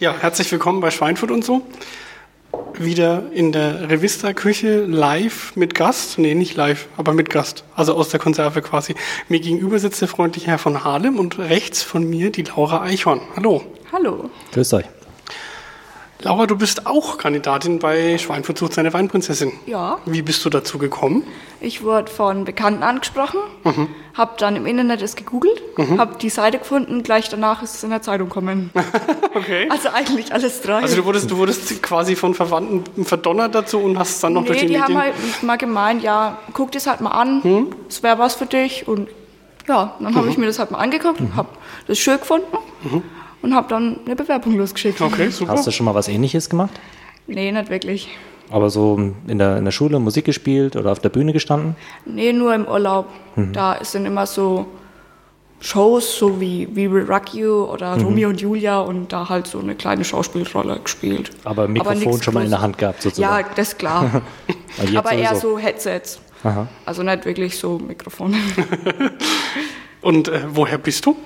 Ja, herzlich willkommen bei Schweinfurt und so. Wieder in der Revista-Küche live mit Gast. Nee, nicht live, aber mit Gast. Also aus der Konserve quasi. Mir gegenüber sitzt der freundliche Herr von Harlem und rechts von mir die Laura Eichhorn. Hallo. Hallo. Grüß euch. Laura, du bist auch Kandidatin bei Schweinfurt sucht seine Weinprinzessin. Ja. Wie bist du dazu gekommen? Ich wurde von Bekannten angesprochen, mhm. habe dann im Internet es gegoogelt, mhm. habe die Seite gefunden, gleich danach ist es in der Zeitung gekommen. okay. Also eigentlich alles drei. Also du wurdest, du wurdest quasi von Verwandten verdonnert dazu und hast dann noch nee, durch die, die Medien... haben halt mal gemeint, ja, guck das halt mal an, Hm? es wäre was für dich und ja, dann Mhm. habe ich mir das halt mal angeguckt, habe das schön gefunden und habe dann eine Bewerbung losgeschickt. Okay, super. Hast du schon mal was ähnliches gemacht? Nee, nicht wirklich. Aber so in der, in der Schule Musik gespielt oder auf der Bühne gestanden? Nee, nur im Urlaub. Mhm. Da sind immer so Shows, so wie We Will Rock You oder Mhm. Romeo und Julia und da halt so eine kleine Schauspielrolle gespielt. Aber Mikrofon nichts schon mal in der. Hand gehabt Ja, sozusagen. das ist klar. Aber eher sowieso. so Headsets. Aha. Also nicht wirklich so Mikrofone. Und äh, woher bist du?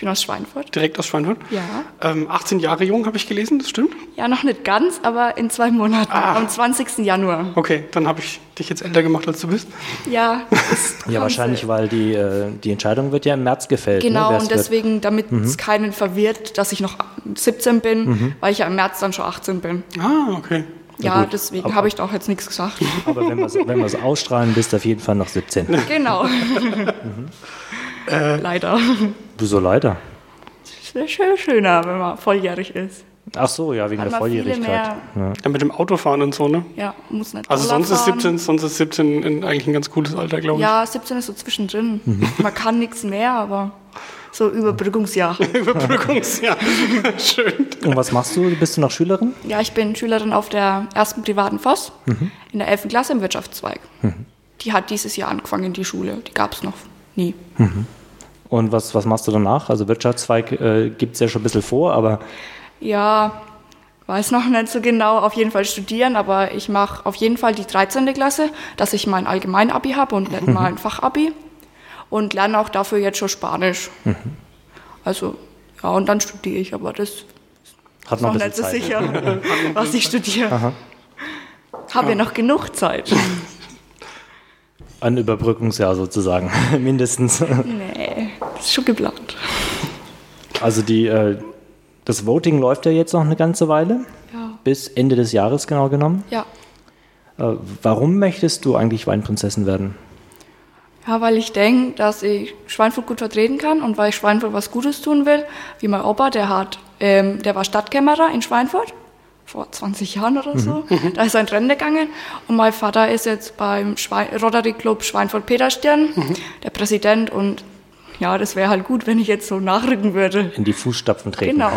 Ich bin aus Schweinfurt. Direkt aus Schweinfurt? Ja. Ähm, 18 Jahre jung, habe ich gelesen, das stimmt? Ja, noch nicht ganz, aber in zwei Monaten. Ah. Am 20. Januar. Okay, dann habe ich dich jetzt älter gemacht, als du bist. Ja, das Ja, wahrscheinlich, weil die, äh, die Entscheidung wird ja im März gefällt. Genau, ne, und wird. deswegen, damit es keinen verwirrt, dass ich noch 17 bin, Mhm. weil ich ja im März dann schon 18 bin. Ah, okay. Ja, deswegen habe ich da auch jetzt nichts gesagt. Aber wenn wir es ausstrahlen, bist du auf jeden Fall noch 17. genau. Äh. Leider. Wieso leider? Es wäre schön schöner, wenn man volljährig ist. Ach so, ja, wegen Hat der Volljährigkeit. Ja. Ja, mit dem Autofahren und so, ne? Ja, muss nicht Also sonst ist, fahren. 17, sonst ist 17 in- eigentlich ein ganz cooles Alter, glaube ich. Ja, 17 ist so zwischendrin. Mhm. Man kann nichts mehr, aber so Überbrückungsjahr. Überbrückungsjahr. Schön. Und was machst du? Bist du noch Schülerin? Ja, ich bin Schülerin auf der ersten privaten Voss Mhm. in der 11. Klasse im Wirtschaftszweig. Die hat dieses Jahr angefangen, die Schule. Die gab es noch nie. Und was, was machst du danach? Also Wirtschaftszweig äh, gibt es ja schon ein bisschen vor, aber Ja, weiß noch nicht so genau, auf jeden Fall studieren, aber ich mache auf jeden Fall die 13. Klasse, dass ich mein Allgemeinabi habe und nicht mal ein Fachabi. Und lerne auch dafür jetzt schon Spanisch. Also, ja, und dann studiere ich, aber das hat ist noch noch ein nicht so bisschen Zeit. sicher, was ich studiere. Habe ja noch genug Zeit. Ein Überbrückungsjahr sozusagen, mindestens. Nee, ist schon geplant. Also die, äh, das Voting läuft ja jetzt noch eine ganze Weile, Ja. bis Ende des Jahres genau genommen. Ja. Äh, warum möchtest du eigentlich Weinprinzessin werden? Ja, weil ich denke, dass ich Schweinfurt gut vertreten kann und weil ich Schweinfurt was Gutes tun will. Wie mein Opa, der hat, ähm, der war Stadtkämmerer in Schweinfurt vor 20 Jahren oder so. Da ist er in Rente gegangen. Und mein Vater ist jetzt beim Schwein Rotary Club Schweinfurt-Peterstern, der Präsident. Und ja, das wäre halt gut, wenn ich jetzt so nachrücken würde. In die Fußstapfen treten. Genau.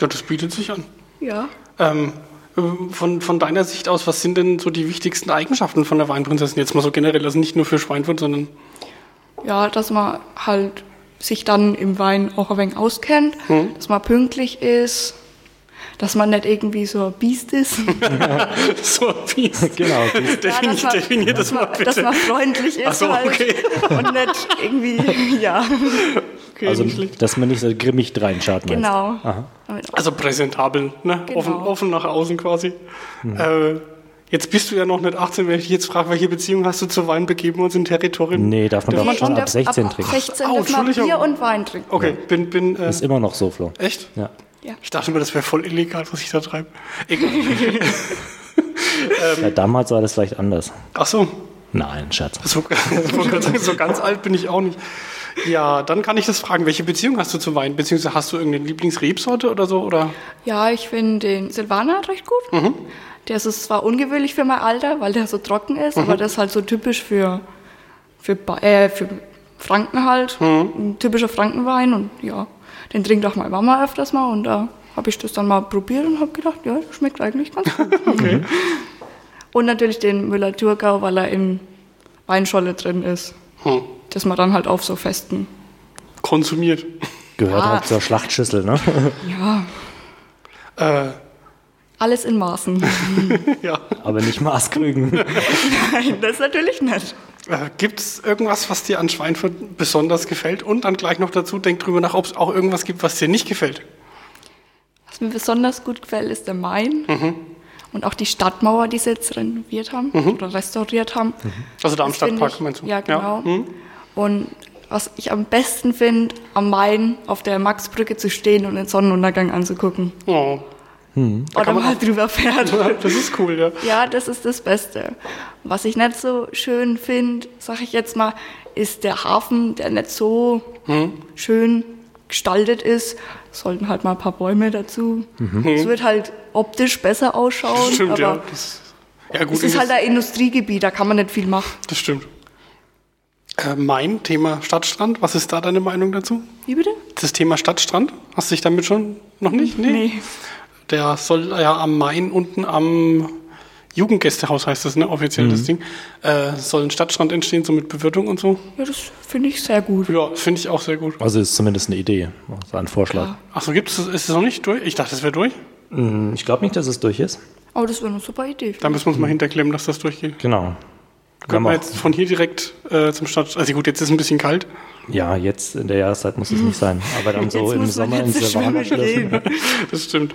Ja, das bietet sich an. Ja. Ähm, äh, von, von deiner Sicht aus, was sind denn so die wichtigsten Eigenschaften von der Weinprinzessin? Jetzt mal so generell, also nicht nur für Schweinfurt, sondern Ja, dass man halt sich dann im Wein auch ein wenig auskennt, dass man pünktlich ist, dass man nicht irgendwie so ein Biest ist. so wie Genau. die- definier, dass man- definier das mal dass bitte. man freundlich ist Ach so, halt okay. und nicht irgendwie, ja, Okay, Also, dass man nicht so grimmig reinschaut. genau. Also präsentabel, ne? Genau. offen, offen nach außen quasi. Äh, jetzt bist du ja noch nicht 18, wenn ich dich jetzt frage, welche Beziehung hast du zu Wein, begeben wir uns in Territorium. Nee, darf man Darf doch man schon ab ab- 16 ab trinken. 16 darf man Entschuldigung. Bier und Wein trinken. Okay, bin, bin, äh, Ist immer noch so, Flo. echt? Ja. Ja. Ich dachte immer, das wäre voll illegal, was ich da treibe. Egal. ja. Damals war das vielleicht anders. Ach so, Nein, Schatz. so, so ganz alt bin ich auch nicht. Ja, dann kann ich das fragen, welche Beziehung hast du zu Wein? Beziehungsweise hast du irgendeine Lieblingsrebsorte oder so? Oder? Ja, ich finde den Silvaner recht gut. Mhm. Der ist zwar ungewöhnlich für mein Alter, weil der so trocken ist, Mhm. aber das ist halt so typisch für, für, äh, für Franken halt. Mhm. Ein typischer Frankenwein und ja, den trinkt auch meine Mama öfters mal und da habe ich das dann mal probiert und habe gedacht, ja, das schmeckt eigentlich ganz gut. Okay. Und natürlich den Müller-Thurgau, weil er in Weinscholle drin ist. Hm. Dass man dann halt auf so festen. Konsumiert. Gehört Ja. halt zur Schlachtschüssel, ne? Ja, Äh, alles in Maßen. ja. Aber nicht Maßkrügen. Nein, das natürlich nicht. Äh, Gibt es irgendwas, was dir an Schweinfurt besonders gefällt? Und dann gleich noch dazu, denk drüber nach, ob es auch irgendwas gibt, was dir nicht gefällt. Was mir besonders gut gefällt, ist der Main. Mhm. Und auch die Stadtmauer, die sie jetzt renoviert haben oder restauriert haben. Also da am Das Stadtpark, ich- meinst du? Ja, genau. Mhm. Und was ich am besten finde, am Main auf der Maxbrücke zu stehen und den Sonnenuntergang anzugucken. Oh. Oder kann man mal drüber fährt. Das ist cool, ja. Ja, das ist das Beste. Was ich nicht so schön finde, sag ich jetzt mal, ist der Hafen, der nicht so Hm? schön gestaltet ist. Sollten halt mal ein paar Bäume dazu. Es wird halt optisch besser ausschauen, Das stimmt, aber ja. Das, ja, gut. es ist halt ein Industriegebiet, da kann man nicht viel machen. das stimmt. Äh, mein Thema Stadtstrand, was ist da deine Meinung dazu? Wie bitte? Das Thema Stadtstrand, hast du dich damit schon noch nicht? Nee. Der soll ja am Main unten am Jugendgästehaus heißt das, ne, offiziell Mhm. das Ding, äh, soll ein Stadtstrand entstehen, so mit Bewirtung und so. Ja, das finde ich sehr gut. Ja, finde ich auch sehr gut. Also ist zumindest eine Idee, also ein Vorschlag. Ja. Achso, gibt es, ist es noch nicht durch? Ich dachte, das wäre durch. Hm, Ich glaube nicht, dass es durch ist. Aber das wäre eine super Idee. Da müssen wir uns mal hinterklemmen, dass das durchgeht. Genau. Können wir jetzt von hier direkt äh, zum Stadt. Also gut, jetzt ist es ein bisschen kalt. Ja, jetzt in der Jahreszeit muss es nicht sein. Aber dann so im Sommer in gehen. Das stimmt.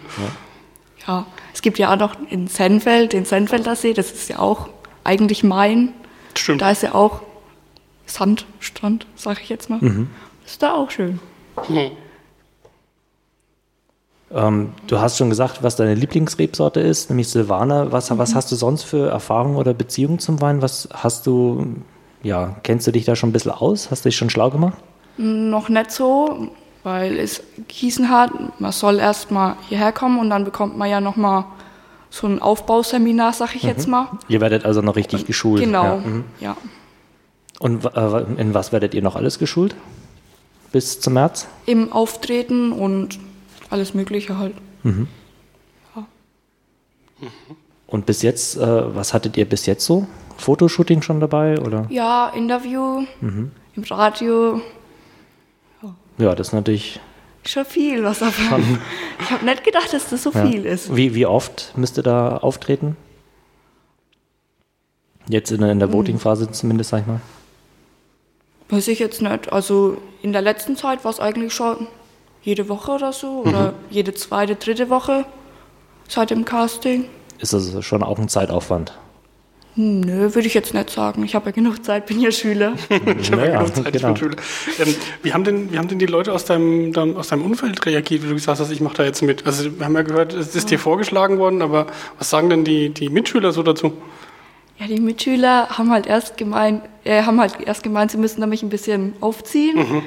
Ja, es gibt ja auch noch in Senfeld, den Senfelder See, das ist ja auch eigentlich Main. Stimmt. Da ist ja auch Sandstrand, sag ich jetzt mal. Das ist da auch schön. Hm. Ähm, du hast schon gesagt, was deine Lieblingsrebsorte ist, nämlich Silvaner. Was, was hast du sonst für Erfahrungen oder Beziehungen zum Wein? Was hast du, ja, kennst du dich da schon ein bisschen aus? Hast du dich schon schlau gemacht? Noch nicht so, weil es Gießen hat. Man soll erst mal hierher kommen und dann bekommt man ja noch mal so ein Aufbauseminar, sag ich jetzt mal. Ihr werdet also noch richtig geschult. Genau, Ja. mhm. ja. Und äh, in was werdet ihr noch alles geschult? Bis zum März? Im Auftreten und alles Mögliche halt. Und bis jetzt, äh, was hattet ihr bis jetzt so? Fotoshooting schon dabei? Oder? Ja, Interview im Radio, Ja, das ist natürlich. schon viel, was da war. Ich habe nicht gedacht, dass das so Ja. viel ist. Wie, wie oft müsst ihr da auftreten? Jetzt in, in der Voting-Phase zumindest, sag ich mal. Weiß ich jetzt nicht. Also in der letzten Zeit war es eigentlich schon jede Woche oder so oder jede zweite, dritte Woche seit dem Casting. Ist das schon auch ein Zeitaufwand? Hm, nö, würde ich jetzt nicht sagen. Ich habe ja genug Zeit, bin ja Schüler. Ich habe ja Naja, genug Zeit, ich genau. bin Schüler. Ähm, wie, haben denn, wie haben denn die Leute aus deinem, deinem, aus deinem Umfeld reagiert, wie du gesagt hast, ich mache da jetzt mit? Also wir haben ja gehört, es ist dir vorgeschlagen worden, aber was sagen denn die, die Mitschüler so dazu? Ja, die Mitschüler haben halt erst gemeint, äh, haben halt erst gemeint, sie müssen da mich ein bisschen aufziehen.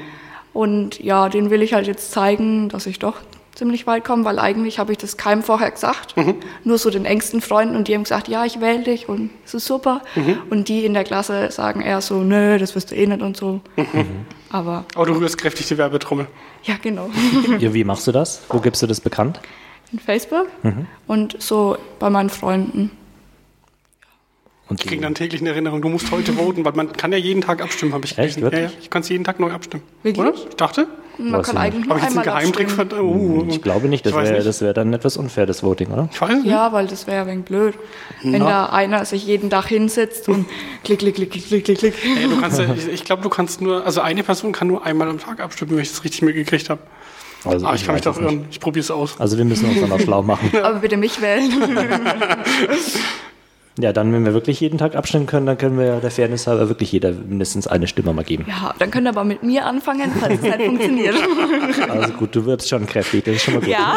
Und ja, denen will ich halt jetzt zeigen, dass ich doch ziemlich weit komme, weil eigentlich habe ich das keinem vorher gesagt. Nur so den engsten Freunden und die haben gesagt, ja, ich wähle dich und es ist super. Und die in der Klasse sagen eher so, nö, das wirst du eh nicht und so. Aber Aber du rührst kräftig die Werbetrommel. ja, genau. Ja, wie machst du das? Wo gibst du das bekannt? In Facebook und so bei meinen Freunden. Und Ich kriege dann täglich eine Erinnerung, du musst heute voten, weil man kann ja jeden Tag abstimmen, habe ich Echt? gelesen. Ja, ja, Wirklich? ich kann jeden Tag neu abstimmen. Wirklich? Oder? Ich dachte, Man Weiß kann ich nicht. eigentlich nur habe ich jetzt einen einmal Geheimtrick abstimmen. ver... Oh, ich glaube nicht, das Ich wäre nicht. wär dann etwas unfair, das Voting, oder? Ich weiß nicht. Ja, weil das wäre ja ein wenig blöd, wenn da einer sich jeden Tag hinsetzt und klick, klick, klick, klick, klick, klick, klick. Ey, du kannst ich, ich glaube, du kannst nur, also eine Person kann nur einmal am Tag abstimmen, wenn ich das richtig mitgekriegt habe. Also Aber ich kann mich doch es nicht. irren. Ich probiere es aus. Also wir müssen uns dann auch schlau machen. Aber bitte mich wählen. Ja, dann, wenn wir wirklich jeden Tag abstimmen können, dann können wir der Fairness halber wirklich jeder mindestens eine Stimme mal geben. Ja, dann könnt ihr aber mit mir anfangen, falls es nicht funktioniert. Also gut, du wirbst schon kräftig, das ist schon mal gut. Ja.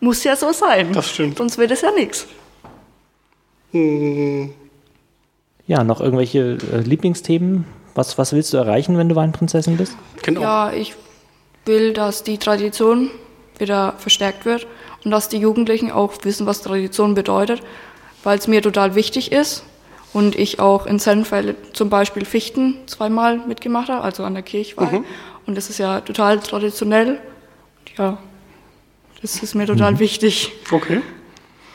Muss ja so sein. Das stimmt. Sonst wird es ja nichts. Ja, noch irgendwelche äh, Lieblingsthemen? Was, was willst du erreichen, wenn du Weinprinzessin bist? Genau. Ja, ich will, dass die Tradition wieder verstärkt wird und dass die Jugendlichen auch wissen, was Tradition bedeutet, weil es mir total wichtig ist und ich auch in Senfeld zum Beispiel Fichten zweimal mitgemacht habe, also an der Kirchweih. Und das ist ja total traditionell. Ja, das ist mir total wichtig, Okay.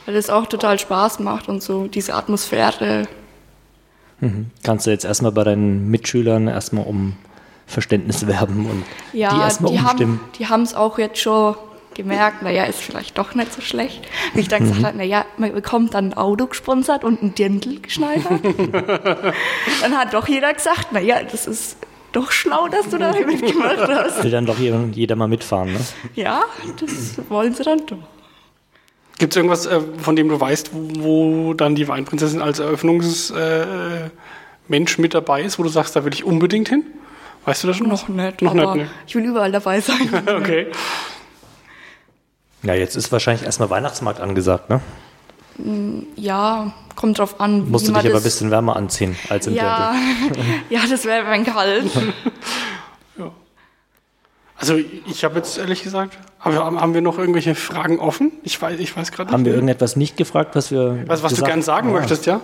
weil es auch total Spaß macht und so diese Atmosphäre. Kannst du jetzt erstmal bei deinen Mitschülern erstmal um Verständnis werben und die Ja, erstmal die umstimmen? haben die haben es auch jetzt schon gemerkt, naja, ist vielleicht doch nicht so schlecht. Wie ich dann gesagt habe, naja, man bekommt dann ein Auto gesponsert und ein Dirndl geschneidert. dann hat doch jeder gesagt, naja, das ist Doch schlau, dass du da mitgemacht hast. Will dann doch jeder mal mitfahren, ne? Ja, das wollen sie dann doch. Gibt es irgendwas, äh, von dem du weißt, wo dann die Weinprinzessin als Eröffnungsmensch äh, mit dabei ist, wo du sagst, da will ich unbedingt hin? Weißt du das schon? Noch nicht. Noch aber nicht, ne? Ich will überall dabei sein. okay. Ja, jetzt ist wahrscheinlich erstmal Weihnachtsmarkt angesagt, ne? Ja, kommt drauf an. Musst du dich aber ein bisschen wärmer anziehen als im Ja, Dirndl. ja, das wäre ein kalt. Also ich habe jetzt ehrlich gesagt, aber haben wir noch irgendwelche Fragen offen? Ich weiß, ich weiß gerade nicht. Haben wir mehr. irgendetwas nicht gefragt, was wir. was, was du gesagt- gern sagen Ah, möchtest, ja?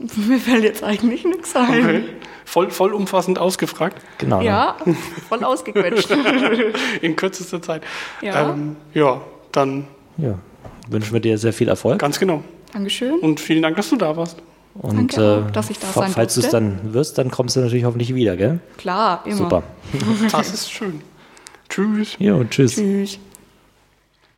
Mir fällt jetzt eigentlich nichts ein. Okay. Voll, voll umfassend ausgefragt, Genau. ne? Ja, voll ausgequetscht. in kürzester Zeit. Ja. ähm, ja dann Ja. Wünschen wir dir sehr viel Erfolg. ganz genau. Dankeschön. Und vielen Dank, dass du da warst. Und Danke auch, äh, dass ich da sein falls du es dann wirst, dann kommst du natürlich hoffentlich wieder, gell? Klar, immer. Super. Das ist schön. Tschüss. Jo, tschüss. Tschüss.